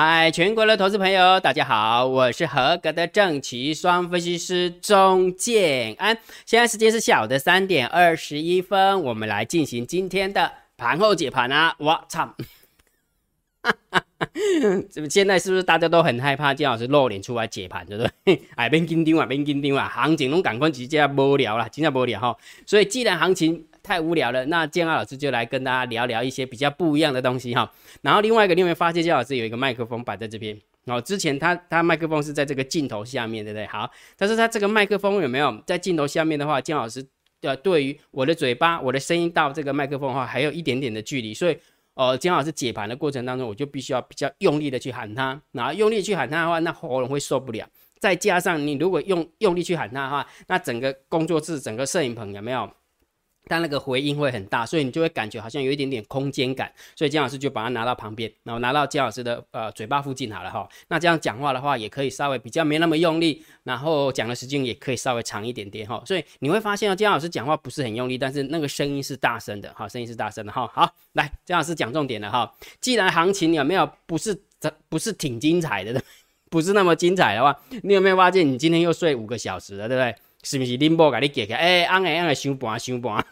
嗨，全国的投资朋友，大家好，我是合格的正奇双分析师钟建安。现在时间是下午的三点二十一分，我们来进行今天的盘后解盘啊！我操，怎么现在是不是大家都很害怕姜老师露脸出来解盘，对不对？哎，别紧张啊，别紧张啊，行情拢赶快直接无聊了，真的无聊哈。所以既然行情，太无聊了，那建安老师就来跟大家聊聊一些比较不一样的东西哈。然后另外一个，你有没有发现建老师有一个麦克风摆在这边？哦，之前他他麦克风是在这个镜头下面，对不对？好，但是他这个麦克风有没有在镜头下面的话，建老师呃对于我的嘴巴，我的声音到这个麦克风的话，还有一点点的距离，所以呃建老师解盘的过程当中，我就必须要比较用力的去喊他，然后用力去喊他的话，那喉咙会受不了。再加上你如果用用力去喊他的话，那整个工作室、整个摄影棚有没有？但那个回音会很大，所以你就会感觉好像有一点点空间感。所以姜老师就把它拿到旁边，然后拿到姜老师的呃嘴巴附近好了哈。那这样讲话的话，也可以稍微比较没那么用力，然后讲的时间也可以稍微长一点点哈。所以你会发现哦，姜老师讲话不是很用力，但是那个声音是大声的哈，声音是大声的哈。好，来姜老师讲重点了哈。既然行情有没有不是不是挺精彩的，不是那么精彩的话，你有没有发现你今天又睡五个小时了，对不对？是不是林波给你解开？哎，安哎安哎，想盘想盘。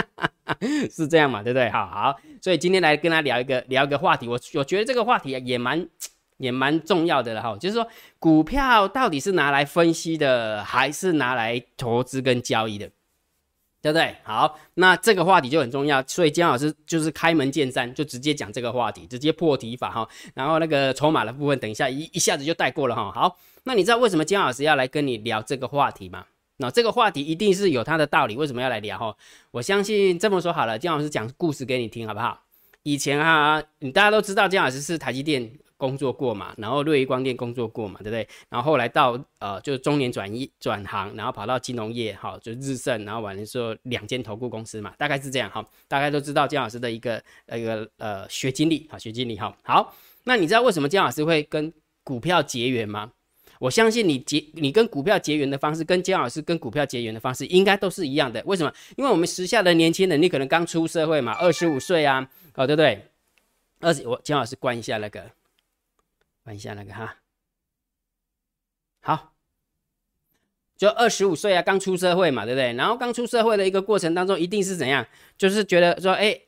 是这样嘛，对不对？好好，所以今天来跟他聊一个聊一个话题，我我觉得这个话题也蛮也蛮重要的了哈，就是说股票到底是拿来分析的，还是拿来投资跟交易的，对不对？好，那这个话题就很重要，所以姜老师就是开门见山，就直接讲这个话题，直接破题法哈。然后那个筹码的部分，等一下一一下子就带过了哈。好，那你知道为什么姜老师要来跟你聊这个话题吗？那这个话题一定是有它的道理，为什么要来聊哈？我相信这么说好了，姜老师讲故事给你听好不好？以前啊，你大家都知道姜老师是台积电工作过嘛，然后瑞仪光电工作过嘛，对不对？然后后来到呃，就是中年转一转行，然后跑到金融业，哈，就日盛，然后完了之后两间投顾公司嘛，大概是这样哈。大家都知道姜老师的一个一个呃学经历啊，学经历哈。好，那你知道为什么姜老师会跟股票结缘吗？我相信你结你跟股票结缘的方式，跟姜老师跟股票结缘的方式应该都是一样的。为什么？因为我们时下的年轻人，你可能刚出社会嘛，二十五岁啊，哦，对不对？二十，我姜老师关一下那个，关一下那个哈。好，就二十五岁啊，刚出社会嘛，对不对？然后刚出社会的一个过程当中，一定是怎样？就是觉得说，哎。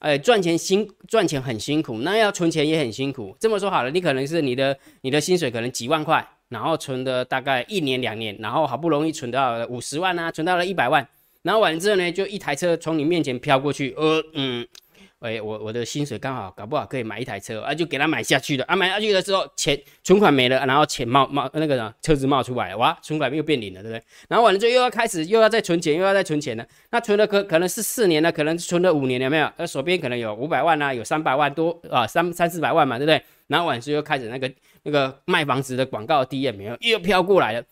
哎，赚钱辛赚钱很辛苦，那要存钱也很辛苦。这么说好了，你可能是你的你的薪水可能几万块，然后存的大概一年两年，然后好不容易存到了五十万啊，存到了一百万，然后完了之后呢，就一台车从你面前飘过去，呃嗯。哎，我我的薪水刚好搞不好可以买一台车啊，就给他买下去了啊。买下去的时候，钱存款没了，然后钱冒冒那个，车子冒出来，哇，存款又变零了，对不对？然后完了之后又要开始又要再存钱，又要再存钱了。那存了可可能是四年了，可能存了五年，了没有？那手边可能有五百万啊，有三百万多啊，三三四百万嘛，对不对？然后完了之后又开始那个那个卖房子的广告第一没有，又飘过来了，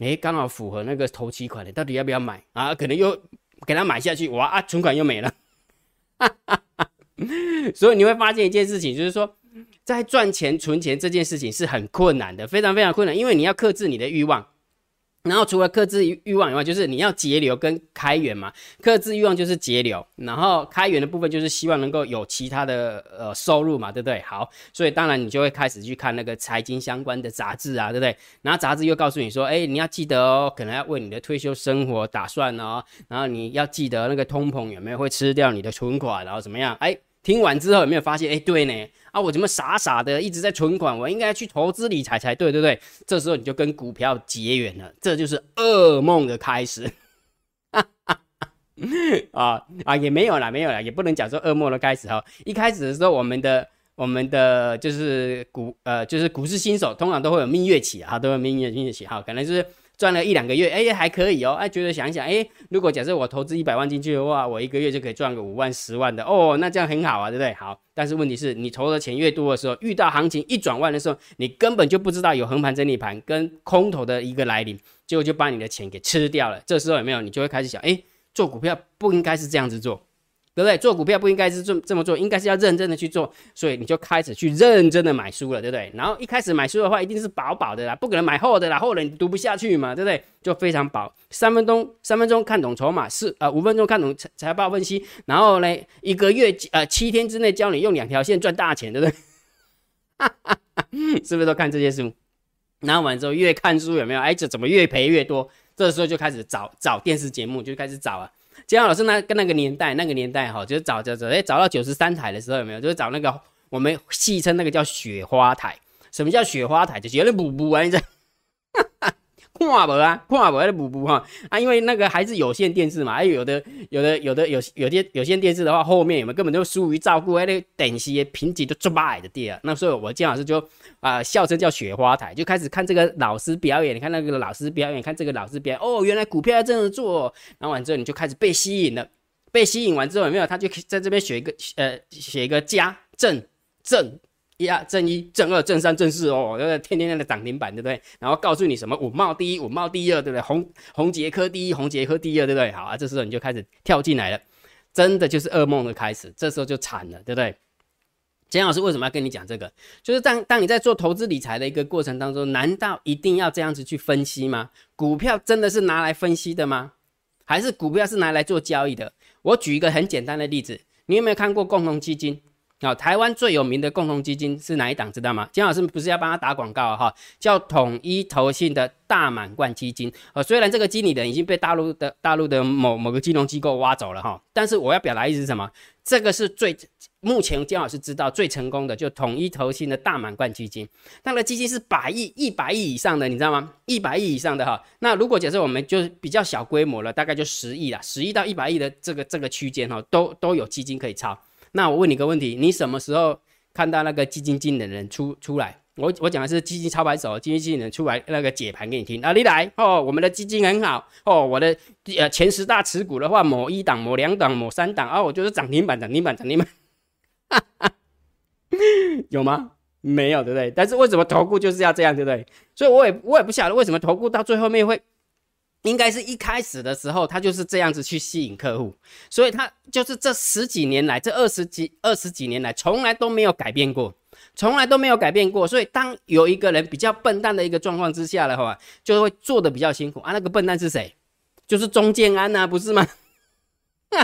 哎，刚好符合那个头期款的，到底要不要买啊？可能又给他买下去，哇啊，存款又没了，哈哈哈。所以你会发现一件事情，就是说，在赚钱、存钱这件事情是很困难的，非常非常困难，因为你要克制你的欲望。然后除了克制欲望以外，就是你要节流跟开源嘛。克制欲望就是节流，然后开源的部分就是希望能够有其他的呃收入嘛，对不对？好，所以当然你就会开始去看那个财经相关的杂志啊，对不对？然后杂志又告诉你说，哎，你要记得哦，可能要为你的退休生活打算哦。然后你要记得那个通膨有没有会吃掉你的存款，然后怎么样？哎，听完之后有没有发现？哎，对呢。啊，我怎么傻傻的一直在存款？我应该去投资理财才对，对不对？这时候你就跟股票结缘了，这就是噩梦的开始。啊啊，也没有啦，没有啦，也不能讲说噩梦的开始哈。一开始的时候，我们的我们的就是股呃，就是股市新手，通常都会有蜜月期啊，都有蜜月蜜月期哈，可能就是。赚了一两个月，哎，还可以哦，哎，觉得想一想，哎，如果假设我投资一百万进去的话，我一个月就可以赚个五万、十万的，哦，那这样很好啊，对不对？好，但是问题是你投的钱越多的时候，遇到行情一转弯的时候，你根本就不知道有横盘整理盘跟空头的一个来临，结果就把你的钱给吃掉了。这时候有没有？你就会开始想，哎，做股票不应该是这样子做。对不对？做股票不应该是这这么做，应该是要认真的去做，所以你就开始去认真的买书了，对不对？然后一开始买书的话，一定是薄薄的啦，不可能买厚的啦，厚的你读不下去嘛，对不对？就非常薄，三分钟三分钟看懂筹码，四呃五分钟看懂财报分析，然后呢一个月呃七天之内教你用两条线赚大钱，对不对？是不是都看这些书？然后完之后越看书有没有？哎，这怎么越赔越多？这时候就开始找找电视节目，就开始找啊。江老师那跟那个年代，那个年代哈，就是找找找，哎，找到九十三台的时候有没有？就是找那个我们戏称那个叫雪花台。什么叫雪花台？就是有点补补啊，你知？看无啊，看无那补补哈啊，因为那个还是有线电视嘛，还有的有的有的有有些有线电视的话，后面有没有根本就疏于照顾，那个等级品质就这么矮的地啊。那所以我姜老师就啊，笑称叫雪花台，就开始看这个老师表演，你看那个老师表演，看这个老师表演，哦，原来股票要这样做，然后完之后你就开始被吸引了，被吸引完之后有没有？他就在这边写一个呃，写一个加正正。一啊，正一、正二、正三、正四哦，那个天天在那涨停板，对不对？然后告诉你什么五茂第一、五茂第二，对不对？红红杰科第一、红杰科第二，对不对？好啊，这时候你就开始跳进来了，真的就是噩梦的开始，这时候就惨了，对不对？简老师为什么要跟你讲这个？就是当当你在做投资理财的一个过程当中，难道一定要这样子去分析吗？股票真的是拿来分析的吗？还是股票是拿来做交易的？我举一个很简单的例子，你有没有看过共同基金？好，台湾最有名的共同基金是哪一档？知道吗？金老师不是要帮他打广告啊？哈，叫统一投信的大满贯基金。呃，虽然这个经理人已经被大陆的大陆的某某个金融机构挖走了哈，但是我要表达意思是什么？这个是最目前金老师知道最成功的，就统一投信的大满贯基金。那个基金是百亿、一百亿以上的，你知道吗？一百亿以上的哈。那如果假设我们就是比较小规模了，大概就十亿啦，十亿到一百亿的这个这个区间哈，都都有基金可以抄。那我问你个问题，你什么时候看到那个基金经理人出出来？我我讲的是基金操盘手，基金经理人出来那个解盘给你听啊！你来哦，我们的基金很好哦，我的呃前十大持股的话，某一档、某两档、某三档啊，我就是涨停板、涨停板、涨停板，有吗？没有，对不对？但是为什么投顾就是要这样，对不对？所以我也我也不晓得为什么投顾到最后面会。应该是一开始的时候，他就是这样子去吸引客户，所以他就是这十几年来，这二十几二十几年来，从来都没有改变过，从来都没有改变过。所以当有一个人比较笨蛋的一个状况之下的话，就会做的比较辛苦啊。那个笨蛋是谁？就是钟建安呐，不是吗？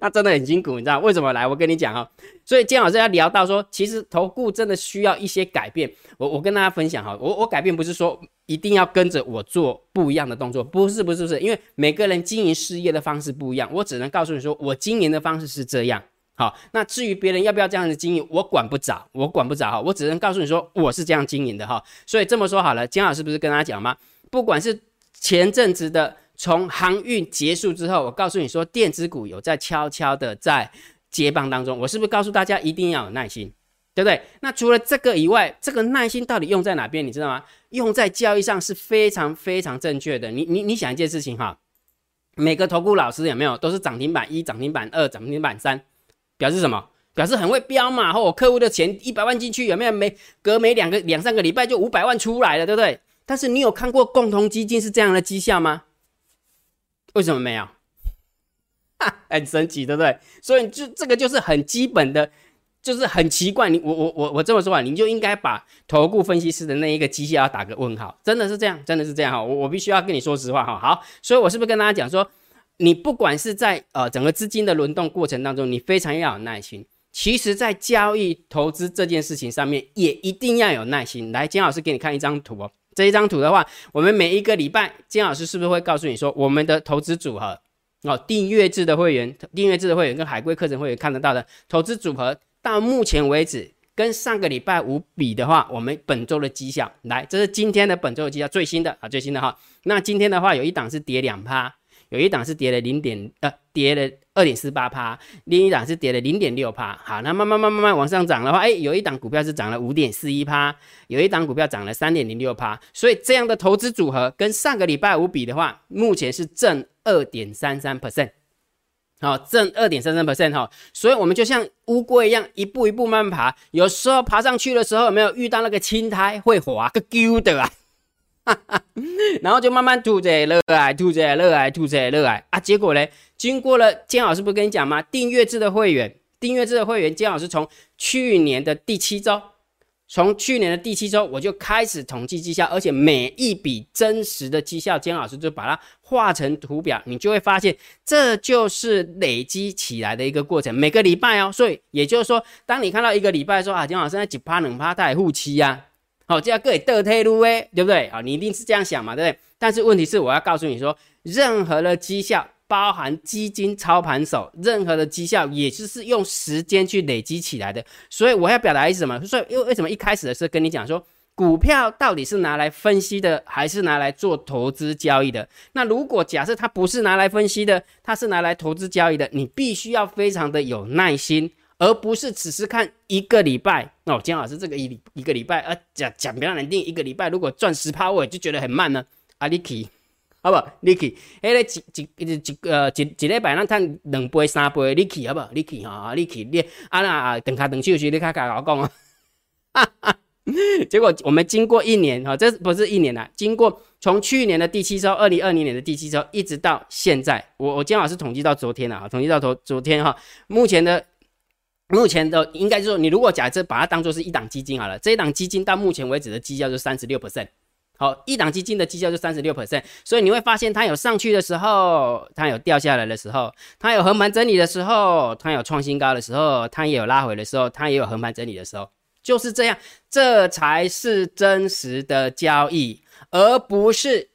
他真的很辛苦，你知道为什么？来，我跟你讲哦。所以今天老师要聊到说，其实投顾真的需要一些改变。我我跟大家分享哈，我我改变不是说一定要跟着我做不一样的动作，不是不是不是，因为每个人经营事业的方式不一样，我只能告诉你说，我经营的方式是这样。好，那至于别人要不要这样子经营，我管不着，我管不着哈，我只能告诉你说，我是这样经营的哈。所以这么说好了，姜老师不是跟大家讲吗？不管是前阵子的。从航运结束之后，我告诉你说，电子股有在悄悄的在接棒当中。我是不是告诉大家一定要有耐心，对不对？那除了这个以外，这个耐心到底用在哪边？你知道吗？用在交易上是非常非常正确的。你你你想一件事情哈，每个投顾老师有没有都是涨停板一、涨停板二、涨停板三，表示什么？表示很会标嘛。或我客户的钱一百万进去，有没有？每隔每两个两三个礼拜就五百万出来了，对不对？但是你有看过共同基金是这样的绩效吗？为什么没有？很神奇，对不对？所以就这个就是很基本的，就是很奇怪。你我我我我这么说啊，你就应该把投顾分析师的那一个机械要打个问号。真的是这样，真的是这样哈。我我必须要跟你说实话哈。好，所以我是不是跟大家讲说，你不管是在呃整个资金的轮动过程当中，你非常要有耐心。其实，在交易投资这件事情上面，也一定要有耐心。来，金老师给你看一张图哦。这一张图的话，我们每一个礼拜，金老师是不是会告诉你说，我们的投资组合哦，订阅制的会员、订阅制的会员跟海龟课程会员看得到的投资组合，到目前为止跟上个礼拜五比的话，我们本周的绩效，来，这是今天的本周的绩效最新的啊，最新的哈。那今天的话，有一档是跌两趴。有一档是跌了零点呃，跌了二点四八趴，另一档是跌了零点六趴。好，那慢慢慢慢慢往上涨的话，哎，有一档股票是涨了五点四一趴，有一档股票涨了三点零六趴。所以这样的投资组合跟上个礼拜五比的话，目前是正二点三三 percent，好，正二点三三 percent 哈。所以我们就像乌龟一样，一步一步慢慢爬。有时候爬上去的时候，有没有遇到那个青苔会滑个丢的啊？然后就慢慢吐着热爱，吐着热爱，吐着热爱啊！结果呢？经过了金老师不跟你讲吗？订阅制的会员，订阅制的会员，金老师从去年的第七周从去年的第七周我就开始统计绩效，而且每一笔真实的绩效，姜老师就把它画成图表，你就会发现这就是累积起来的一个过程。每个礼拜哦，所以也就是说，当你看到一个礼拜说啊，姜老师在几趴两趴在护期呀，好，这样各位得退路诶，对不对啊？你一定是这样想嘛，对不对？但是问题是，我要告诉你说，任何的绩效。包含基金操盘手，任何的绩效也就是用时间去累积起来的。所以我要表达意思什么？所以因为为什么一开始的时候跟你讲说，股票到底是拿来分析的，还是拿来做投资交易的？那如果假设它不是拿来分析的，它是拿来投资交易的，你必须要非常的有耐心，而不是只是看一个礼拜。哦，姜老师这个一一个礼拜，呃，讲讲比较难听，一个礼拜如果赚十趴，我就觉得很慢呢。阿里奇。好不，你去，迄个一一一一呃一一礼拜咱赚两杯三杯，你去好不？你去哈，你去你啊那等下等休息，你看看我讲啊，哈哈。结果我们经过一年哈，这不是一年啦，经过从去年的第七周，二零二零年的第七周，一直到现在，我我姜老师统计到昨天了啊，统计到昨昨天哈，目前的目前的应该说，你如果假设把它当做是一档基金好了，这一档基金到目前为止的绩效就三十六 percent。好，一档基金的绩效就三十六 percent，所以你会发现它有上去的时候，它有掉下来的时候，它有横盘整理的时候，它有创新高的时候，它也有拉回的时候，它也有横盘整理的时候，就是这样，这才是真实的交易，而不是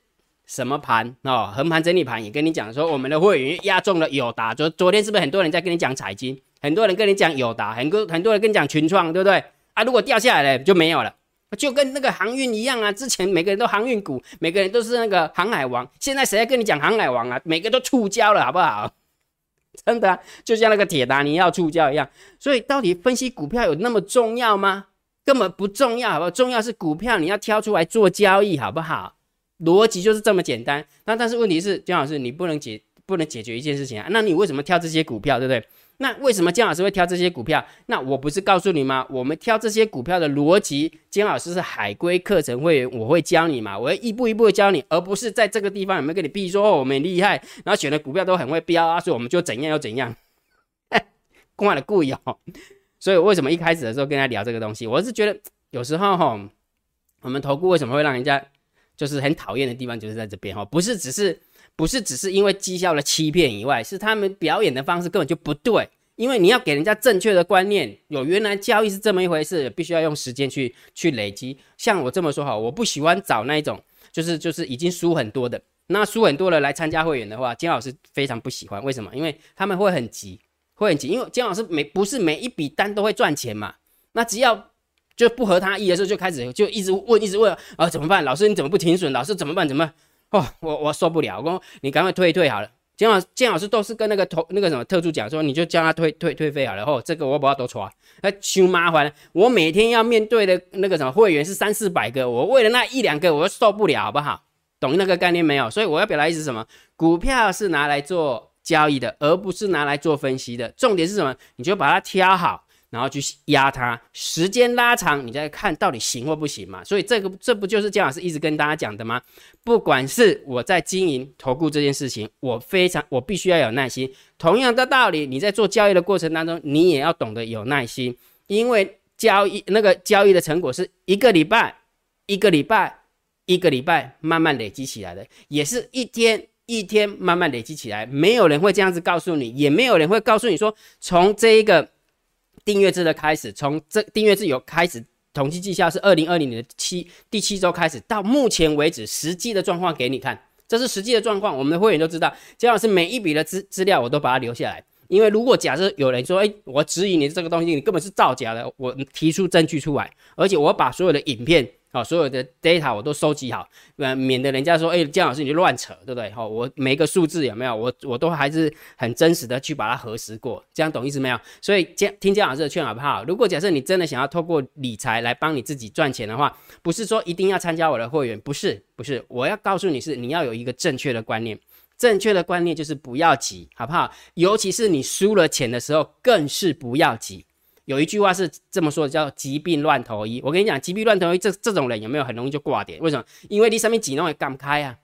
什么盘哦，横盘整理盘也跟你讲说，我们的会员压中了友达，昨昨天是不是很多人在跟你讲彩金，很多人跟你讲友达，很多很多人跟你讲群创，对不对啊？如果掉下来了就没有了。就跟那个航运一样啊，之前每个人都航运股，每个人都是那个航海王，现在谁还跟你讲航海王啊？每个都触礁了，好不好？真的，就像那个铁达尼要触礁一样。所以，到底分析股票有那么重要吗？根本不重要，好不好？重要是股票你要挑出来做交易，好不好？逻辑就是这么简单。那但是问题是，姜老师，你不能解不能解决一件事情啊？那你为什么挑这些股票，对不对？那为什么姜老师会挑这些股票？那我不是告诉你吗？我们挑这些股票的逻辑，姜老师是海归课程会员，我会教你嘛，我会一步一步的教你，而不是在这个地方有没有跟你比说哦，我们厉害，然后选的股票都很会标啊，所以我们就怎样又怎样，公安的故意哦。所以为什么一开始的时候跟他聊这个东西，我是觉得有时候哈，我们投顾为什么会让人家就是很讨厌的地方，就是在这边哈，不是只是。不是只是因为绩效的欺骗以外，是他们表演的方式根本就不对。因为你要给人家正确的观念，有原来交易是这么一回事，必须要用时间去去累积。像我这么说哈，我不喜欢找那一种就是就是已经输很多的，那输很多的来参加会员的话，金老师非常不喜欢。为什么？因为他们会很急，会很急。因为金老师每不是每一笔单都会赚钱嘛，那只要就不合他意的时候，就开始就一直问，一直问啊，怎么办？老师你怎么不停损？老师怎么办？怎么办？哦，我我受不了，我说你赶快退一退好了。金老金老师都是跟那个投那个什么特助讲说，你就叫他退退退费好了。哦，这个我不要多错，那修麻烦。我每天要面对的那个什么会员是三四百个，我为了那一两个，我受不了，好不好？懂那个概念没有？所以我要表达意思什么？股票是拿来做交易的，而不是拿来做分析的。重点是什么？你就把它挑好。然后去压它，时间拉长，你再看到底行或不行嘛？所以这个这不就是姜老师一直跟大家讲的吗？不管是我在经营投顾这件事情，我非常我必须要有耐心。同样的道理，你在做交易的过程当中，你也要懂得有耐心，因为交易那个交易的成果是一个礼拜、一个礼拜、一个礼拜慢慢累积起来的，也是一天一天慢慢累积起来。没有人会这样子告诉你，也没有人会告诉你说从这一个。订阅制的开始，从这订阅制有开始统计绩效是二零二零年的七第七周开始，到目前为止实际的状况给你看，这是实际的状况。我们的会员都知道，姜老师每一笔的资资料我都把它留下来，因为如果假设有人说，哎，我质疑你这个东西，你根本是造假的，我提出证据出来，而且我把所有的影片。好，所有的 data 我都收集好，呃，免得人家说，哎，姜老师你就乱扯，对不对？好，我每个数字有没有，我我都还是很真实的去把它核实过，这样懂意思没有？所以姜听姜老师的劝好不好？如果假设你真的想要透过理财来帮你自己赚钱的话，不是说一定要参加我的会员，不是，不是，我要告诉你是你要有一个正确的观念，正确的观念就是不要急，好不好？尤其是你输了钱的时候，更是不要急。有一句话是这么说的，叫“疾病乱投医”。我跟你讲，疾病乱投医这这种人有没有很容易就挂点？为什么？因为你上面几弄也干不开啊，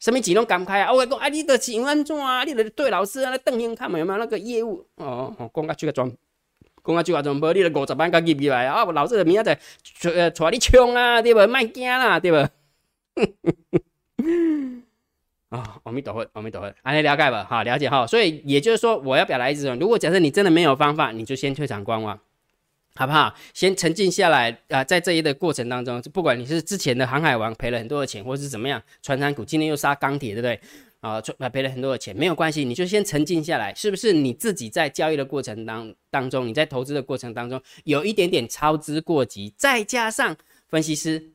上面几弄干不开啊。我讲啊，你的情安怎啊？你的对老师啊，那邓英他们有没有那个业务？哦哦，讲个这个装讲啊句话怎么无？你了五十万甲入入来啊，老子明仔载呃带你冲啊，对不？卖惊啦，对不？啊，阿弥陀佛，阿弥陀佛，阿弥了解吧？好，了解哈。所以也就是说，我要表达一种，如果假设你真的没有方法，你就先退场观望。好不好？先沉静下来啊，在这一的过程当中，不管你是之前的航海王赔了很多的钱，或是怎么样，船山股今天又杀钢铁，对不对？啊，赔了很多的钱，没有关系，你就先沉静下来，是不是？你自己在交易的过程当当中，你在投资的过程当中，有一点点操之过急，再加上分析师、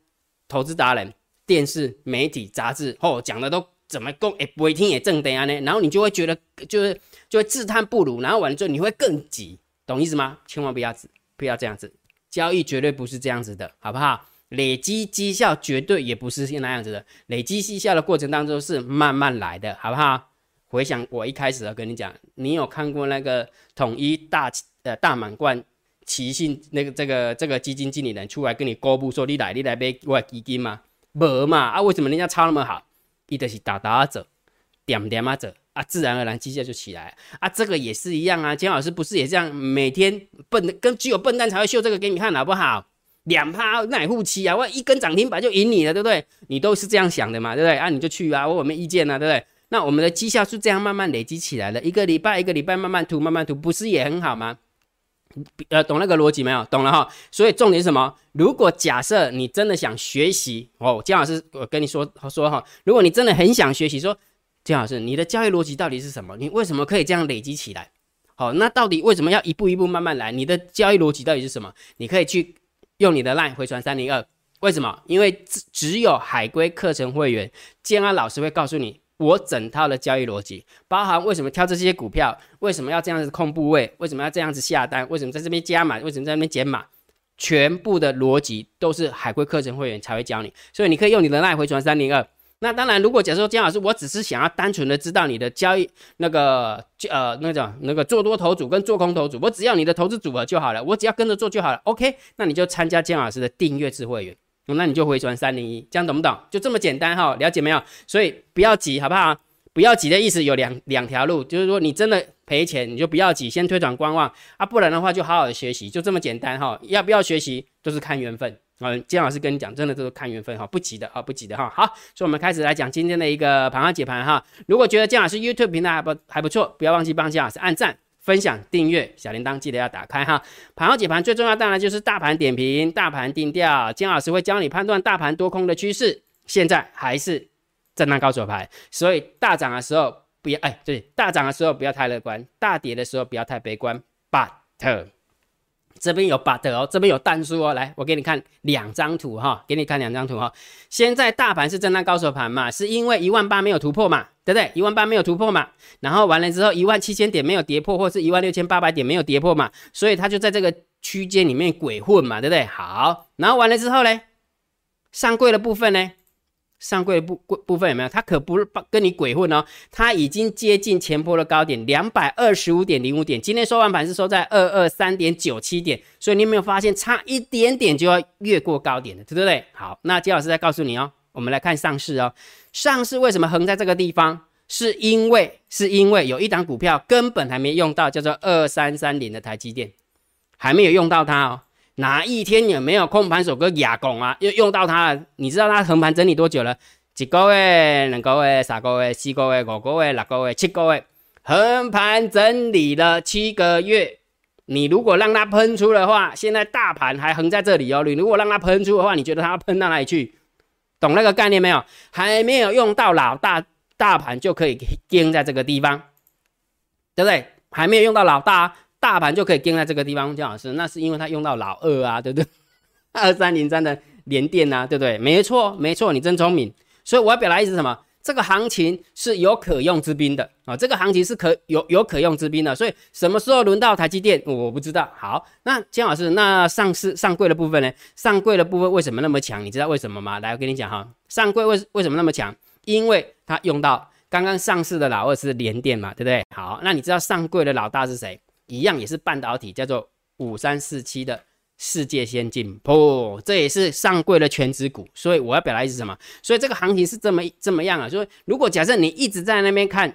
投资达人、电视媒体、杂志哦讲的都怎么讲？哎，不会听也正对啊呢，然后你就会觉得就是就会自叹不如，然后完了之后你会更急，懂意思吗？千万不要。不要这样子，交易绝对不是这样子的，好不好？累积绩效绝对也不是那样子的，累积绩效的过程当中是慢慢来的，好不好？回想我一开始要跟你讲，你有看过那个统一大呃大满贯奇信那个这个这个基金经理人出来跟你公布说你来你来买我基金吗？没嘛啊？为什么人家抄那么好？一的是打打啊走，点点啊走。啊，自然而然绩效就起来啊，这个也是一样啊。姜老师不是也这样，每天笨跟只有笨蛋才会秀这个给你看，好不好？两趴奶护期啊，我一根涨停板就赢你了，对不对？你都是这样想的嘛，对不对？啊，你就去啊，我有没意见呢，对不对？那我们的绩效是这样慢慢累积起来的，一个礼拜一个礼拜慢慢涂慢慢涂，不是也很好吗？呃，懂那个逻辑没有？懂了哈。所以重点是什么？如果假设你真的想学习哦，姜老师我跟你说说哈，如果你真的很想学习，说。姜老师，你的交易逻辑到底是什么？你为什么可以这样累积起来？好，那到底为什么要一步一步慢慢来？你的交易逻辑到底是什么？你可以去用你的 LINE 回传三零二。为什么？因为只只有海归课程会员，建安老师会告诉你我整套的交易逻辑，包含为什么挑这些股票，为什么要这样子控部位，为什么要这样子下单，为什么在这边加码，为什么在那边减码，全部的逻辑都是海归课程会员才会教你。所以你可以用你的赖回传三零二。那当然，如果假设说姜老师，我只是想要单纯的知道你的交易那个呃那种那个做多头组跟做空头组，我只要你的投资组合就好了，我只要跟着做就好了。OK，那你就参加姜老师的订阅制会员，那你就回传三零一，这样懂不懂？就这么简单哈，了解没有？所以不要急，好不好？不要急的意思有两两条路，就是说你真的赔钱，你就不要急，先推转观望啊，不然的话就好好的学习，就这么简单哈。要不要学习都是看缘分。嗯，姜老师跟你讲，真的都是看缘分哈，不急的啊，不急的哈。好，所以我们开始来讲今天的一个盘号解盘哈。如果觉得姜老师 YouTube 频道还不还不错，不要忘记帮姜老师按赞、分享、订阅，小铃铛记得要打开哈。盘后解盘最重要当然就是大盘点评、大盘定调，金老师会教你判断大盘多空的趋势。现在还是震荡高手牌，所以大涨的时候不要哎，对，大涨的时候不要太乐观，大跌的时候不要太悲观。But 这边有 but 哦，这边有弹数哦，来，我给你看两张图哈，给你看两张图哈。现在大盘是震荡高手盘嘛，是因为一万八没有突破嘛，对不对？一万八没有突破嘛，然后完了之后一万七千点没有跌破，或是一万六千八百点没有跌破嘛，所以它就在这个区间里面鬼混嘛，对不对？好，然后完了之后呢，上柜的部分呢？上柜部部部分有没有？它可不是跟你鬼混哦，它已经接近前波的高点两百二十五点零五点，今天收完盘是收在二二三点九七点，所以你有没有发现差一点点就要越过高点了，对不对？好，那金老师再告诉你哦，我们来看上市哦，上市为什么横在这个地方？是因为是因为有一档股票根本还没用到，叫做二三三零的台积电，还没有用到它哦。哪一天也没有空盘手跟哑拱啊？又用到它了？你知道它横盘整理多久了？几个月、两个月、三个月、四个月、五个月、六个月、七个月，横盘整理了七个月。你如果让它喷出的话，现在大盘还横在这里哦。你如果让它喷出的话，你觉得它要喷到哪里去？懂那个概念没有？还没有用到老大，大盘就可以盯在这个地方，对不对？还没有用到老大。大盘就可以跟在这个地方，姜老师，那是因为他用到老二啊，对不对？二三零三的连电啊，对不对？没错，没错，你真聪明。所以我要表达意思是什么？这个行情是有可用之兵的啊，这个行情是可有有可用之兵的。所以什么时候轮到台积电，我不知道。好，那姜老师，那上市上柜的部分呢？上柜的部分为什么那么强？你知道为什么吗？来，我跟你讲哈，上柜为为什么那么强？因为它用到刚刚上市的老二是联电嘛，对不对？好，那你知道上柜的老大是谁？一样也是半导体，叫做五三四七的世界先进，不，这也是上柜的全指股。所以我要表达意思什么？所以这个行情是这么这么样啊？所以如果假设你一直在那边看，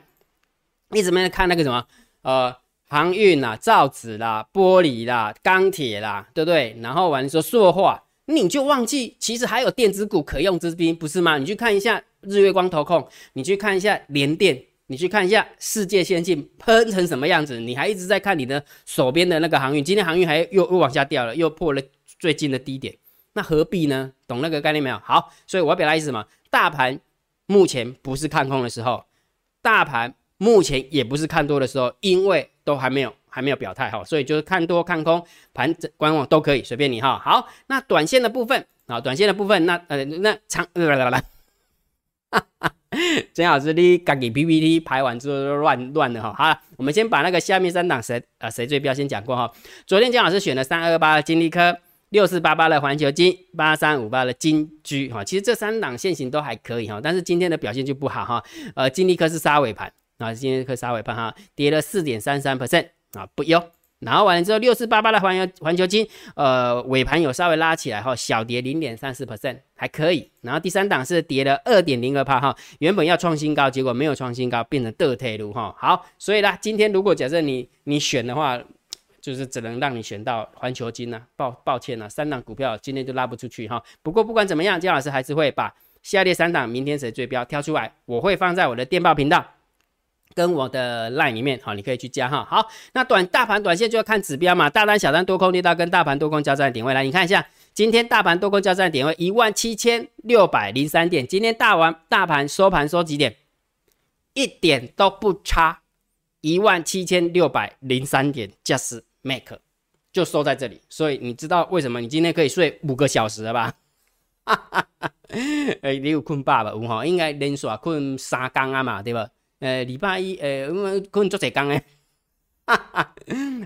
一直在看那个什么，呃，航运啦、造纸啦、玻璃啦、钢铁啦，对不对？然后完说塑化，你就忘记其实还有电子股可用之兵，不是吗？你去看一下日月光投控，你去看一下联电，你去看一下世界先进喷成什么样子，你还一直在看你的手边的那个航运，今天航运还又又往下掉了，又破了最近的低点，那何必呢？懂那个概念没有？好，所以我要表达意思嘛，大盘目前不是看空的时候，大盘目前也不是看多的时候，因为都还没有还没有表态哈，所以就是看多看空盘观望都可以，随便你哈。好，那短线的部分啊，短线的部分，那呃那长来来来，哈哈，真老师你刚给 PPT 排完之后乱乱的哈。好了，我们先把那个下面三档谁啊谁最标先讲过哈。昨天姜老师选了三二八的金利科，六四八八的环球金，八三五八的金居哈。其实这三档线型都还可以哈，但是今天的表现就不好哈。呃，金利科是杀尾盘。啊，今天可杀尾盘哈，跌了四点三三 percent 啊，不优。然后完了之后，六四八八的环球环球金，呃，尾盘有稍微拉起来哈，小跌零点三四 percent 还可以。然后第三档是跌了二点零二帕哈，原本要创新高，结果没有创新高，变成倒退路哈。好，所以呢，今天如果假设你你选的话，就是只能让你选到环球金呢，抱抱歉了，三档股票今天就拉不出去哈。不过不管怎么样，姜老师还是会把下列三档明天谁最标挑出来，我会放在我的电报频道。跟我的 line 里面，好，你可以去加哈。好，那短大盘短线就要看指标嘛，大单、小单、多空力道跟大盘多空交战的点位来，你看一下，今天大盘多空交战的点位一万七千六百零三点，今天大完大盘收盘收几点？一点都不差，一万七千六百零三点，just make 就收在这里。所以你知道为什么你今天可以睡五个小时了吧？哈哈哈，哎，你有困爸爸有哈？应该连续困三更啊嘛，对吧？呃，礼拜一，呃，我们可能做这刚哎，哈哈，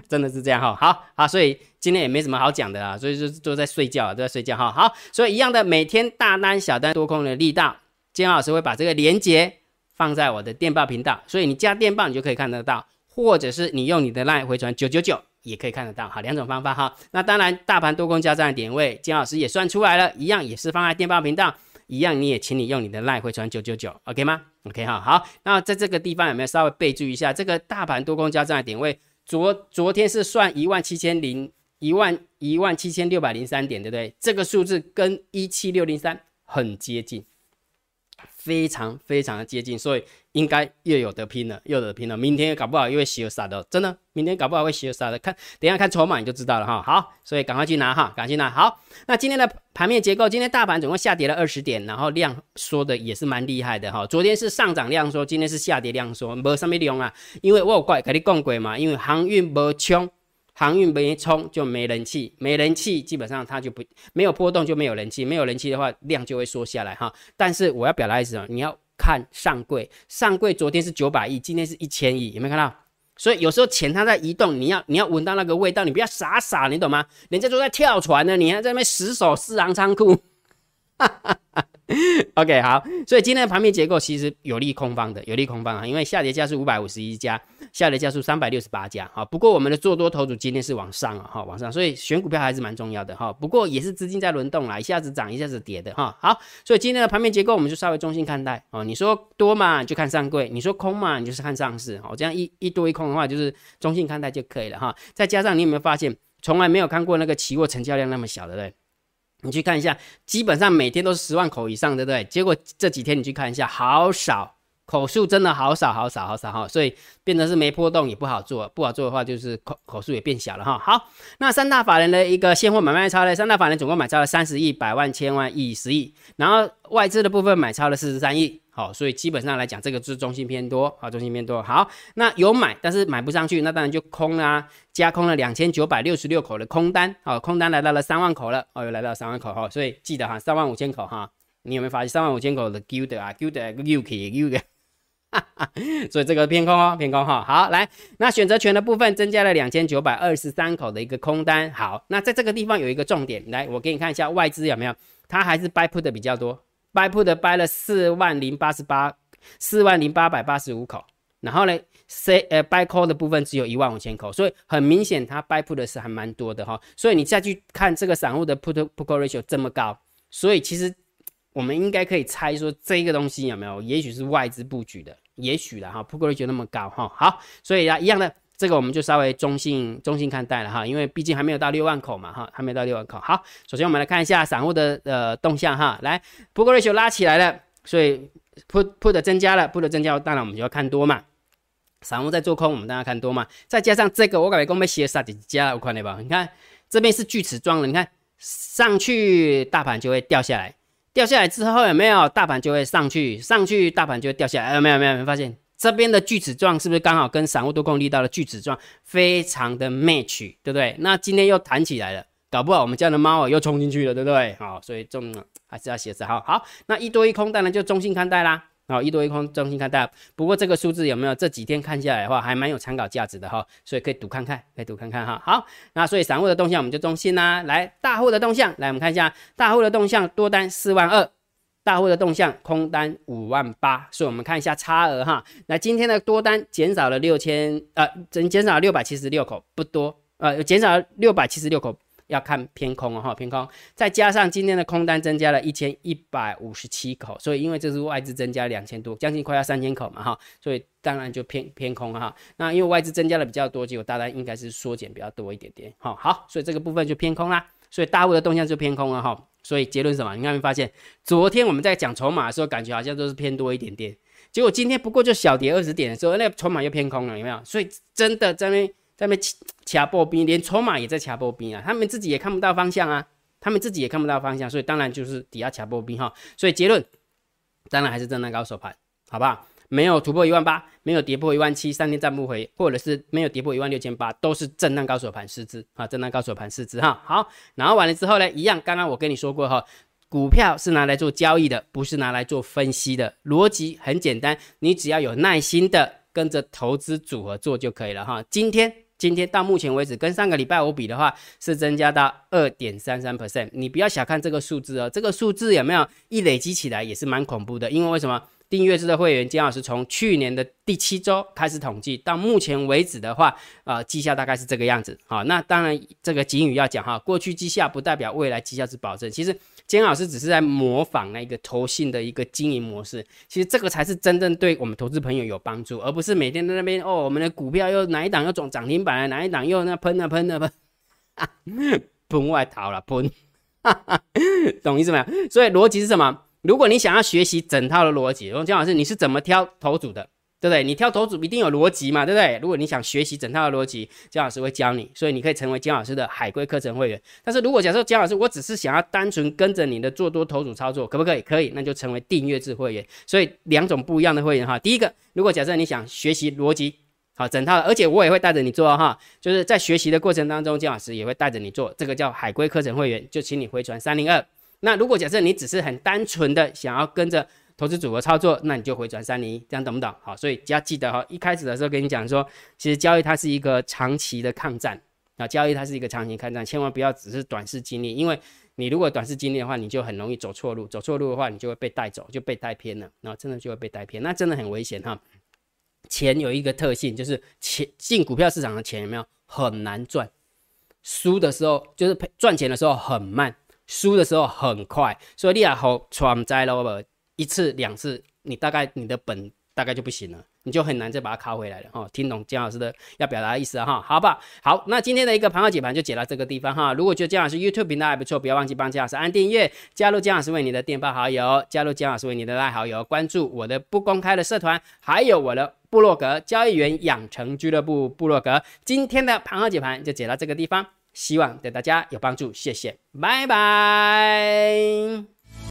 真的是这样哈，好好，所以今天也没什么好讲的啊，所以就都在睡觉，都在睡觉哈，好，所以一样的，每天大单、小单、多空的力道，金老师会把这个连接放在我的电报频道，所以你加电报你就可以看得到，或者是你用你的 LINE 回传九九九也可以看得到，好，两种方法哈。那当然，大盘多空交战的点位，金老师也算出来了，一样也是放在电报频道。一样，你也请你用你的赖回传九九九，OK 吗？？OK 哈，好，那在这个地方有没有稍微备注一下？这个大盘多空交战的点位，昨昨天是算一万七千零一万一万七千六百零三点，对不对？这个数字跟一七六零三很接近。非常非常的接近，所以应该又有得拼了，又有得拼了。明天搞不好又会洗杀的，真的，明天搞不好会洗杀的。看，等下看筹码你就知道了哈。好，所以赶快去拿哈，赶快去拿。好，那今天的盘面结构，今天大盘总共下跌了二十点，然后量缩的也是蛮厉害的哈。昨天是上涨量缩，今天是下跌量缩，没什么用啊。因为我有怪跟你讲过嘛，因为航运没冲。航运没冲就没人气，没人气基本上它就不没有波动就没有人气，没有人气的话量就会缩下来哈。但是我要表达意思啊，你要看上柜，上柜昨天是九百亿，今天是一千亿，有没有看到？所以有时候钱它在移动，你要你要闻到那个味道，你不要傻傻，你懂吗？人家都在跳船呢，你还在那边死守四行仓库，哈哈哈。OK，好，所以今天的盘面结构其实有利空方的，有利空方啊，因为下跌家是五百五十一家，下跌家数三百六十八家，哈。不过我们的做多头组今天是往上啊，哈，往上，所以选股票还是蛮重要的，哈。不过也是资金在轮动啦，一下子涨，一下子跌的，哈。好，所以今天的盘面结构我们就稍微中性看待，哦。你说多嘛，就看上柜；你说空嘛，你就是看上市，哦。这样一一多一空的话，就是中性看待就可以了，哈。再加上你有没有发现，从来没有看过那个期货成交量那么小的，对？你去看一下，基本上每天都是十万口以上，对不对？结果这几天你去看一下，好少。口数真的好少好少好少哈，所以变成是没波动也不好做，不好做的话就是口口数也变小了哈。好，那三大法人的一个现货买卖超呢，三大法人总共买超了三十亿、百万、千万、亿、十亿，然后外资的部分买超了四十三亿。好，所以基本上来讲，这个是中性偏多啊，中性偏多。好，那有买但是买不上去，那当然就空啦，加空了两千九百六十六口的空单，好，空单来到了三万口了，哦，又来到三万口哈，所以记得哈，三万五千口哈，你有没有发现三万五千口的 Q 的啊，Q 的 U K U 的。哈哈，所以这个偏空哦，偏空哈。好，来，那选择权的部分增加了两千九百二十三口的一个空单。好，那在这个地方有一个重点，来，我给你看一下外资有没有，它还是 buy put 的比较多，buy put 的 buy 了四万零八十八，四万零八百八十五口。然后呢，C 呃 buy call 的部分只有一万五千口，所以很明显它 buy put 的是还蛮多的哈。所以你再去看这个散户的 put put ratio 这么高，所以其实。我们应该可以猜说这个东西有没有，也许是外资布局的，也许的哈，不过就那么高哈。好，所以啊，一样的这个我们就稍微中性中性看待了哈，因为毕竟还没有到六万口嘛哈，还没到六万口。好，首先我们来看一下散户的呃动向哈，来，put ratio 拉起来了，所以 put put 增加了，put 增加，当然我们就要看多嘛。散户在做空，我们当然看多嘛。再加上这个，我感觉刚被写杀几家，我看到吧？你看这边是锯齿状的，你看上去大盘就会掉下来，掉下来之后有没有？大盘就会上去，上去大盘就会掉下来，有没有？没有？没有发现？这边的锯齿状是不是刚好跟散户多空力道的锯齿状非常的 match，对不对？那今天又弹起来了，搞不好我们家的猫又冲进去了，对不对？好，所以这种还是要写字好。好，那一多一空当然就中性看待啦。好，一多一空中心看大。不过这个数字有没有这几天看下来的话，还蛮有参考价值的哈，所以可以赌看看，可以赌看看哈。好，那所以散户的动向我们就中心啦。来，大户的动向，来我们看一下大户的动向，多单四万二。大户的动向，空单五万八，所以我们看一下差额哈。那今天的多单减少了六千，呃，减减少六百七十六口，不多，呃，减少六百七十六口，要看偏空哦哈，偏空。再加上今天的空单增加了一千一百五十七口，所以因为这是外资增加两千多，将近快要三千口嘛哈，所以当然就偏偏空哈。那因为外资增加的比较多，结果大单应该是缩减比较多一点点，好，好，所以这个部分就偏空啦。所以大户的动向就偏空了哈。所以结论什么？你看没有发现？昨天我们在讲筹码的时候，感觉好像都是偏多一点点，结果今天不过就小跌二十点的时候，那筹码又偏空了，有没有？所以真的在那在那掐波兵，连筹码也在掐波兵啊，他们自己也看不到方向啊，他们自己也看不到方向，所以当然就是底下掐波兵哈。所以结论，当然还是震荡高手盘，好不好？没有突破一万八，没有跌破一万七，三天站不回，或者是没有跌破一万六千八，都是震荡高手盘四支啊，震荡高手盘四支哈。好，然后完了之后呢，一样，刚刚我跟你说过哈，股票是拿来做交易的，不是拿来做分析的，逻辑很简单，你只要有耐心的跟着投资组合做就可以了哈。今天今天到目前为止，跟上个礼拜五比的话，是增加到二点三三 percent，你不要小看这个数字哦，这个数字有没有一累积起来也是蛮恐怖的，因为为什么？订阅制的会员，金老师从去年的第七周开始统计，到目前为止的话，呃，绩效大概是这个样子。好，那当然这个警语要讲哈，过去绩效不代表未来绩效是保证。其实金老师只是在模仿那个投信的一个经营模式，其实这个才是真正对我们投资朋友有帮助，而不是每天在那边哦，我们的股票又哪一档又涨涨停板了，哪一档又那喷啊喷啊喷，喷外逃了喷，懂意思没有？所以逻辑是什么？如果你想要学习整套的逻辑，问姜老师你是怎么挑头组的，对不对？你挑头组一定有逻辑嘛，对不对？如果你想学习整套的逻辑，姜老师会教你，所以你可以成为姜老师的海龟课程会员。但是如果假设姜老师我只是想要单纯跟着你的做多头组操作，可不可以？可以，那就成为订阅制会员。所以两种不一样的会员哈。第一个，如果假设你想学习逻辑，好整套的，而且我也会带着你做哈，就是在学习的过程当中，姜老师也会带着你做，这个叫海龟课程会员，就请你回传三零二。那如果假设你只是很单纯的想要跟着投资组合操作，那你就回转三零一，这样懂不懂？好，所以只要记得哈，一开始的时候跟你讲说，其实交易它是一个长期的抗战啊，交易它是一个长期抗战，千万不要只是短视经历，因为你如果短视经历的话，你就很容易走错路，走错路的话，你就会被带走，就被带偏了，然后真的就会被带偏，那真的很危险哈。钱有一个特性，就是钱进股票市场的钱有没有很难赚，输的时候就是赚钱的时候很慢。输的时候很快，所以你也好闯灾了，一次两次，你大概你的本大概就不行了，你就很难再把它考回来了哈。听懂姜老师的要表达的意思哈，好不好？那今天的一个盘后解盘就解到这个地方哈。如果觉得姜老师 YouTube 频道还不错，不要忘记帮姜老师按订阅，加入姜老师为你的电报好友，加入姜老师为你的赖好友，关注我的不公开的社团，还有我的部落格交易员养成俱乐部部落格。今天的盘后解盘就解到这个地方。希望对大家有帮助，谢谢，拜拜。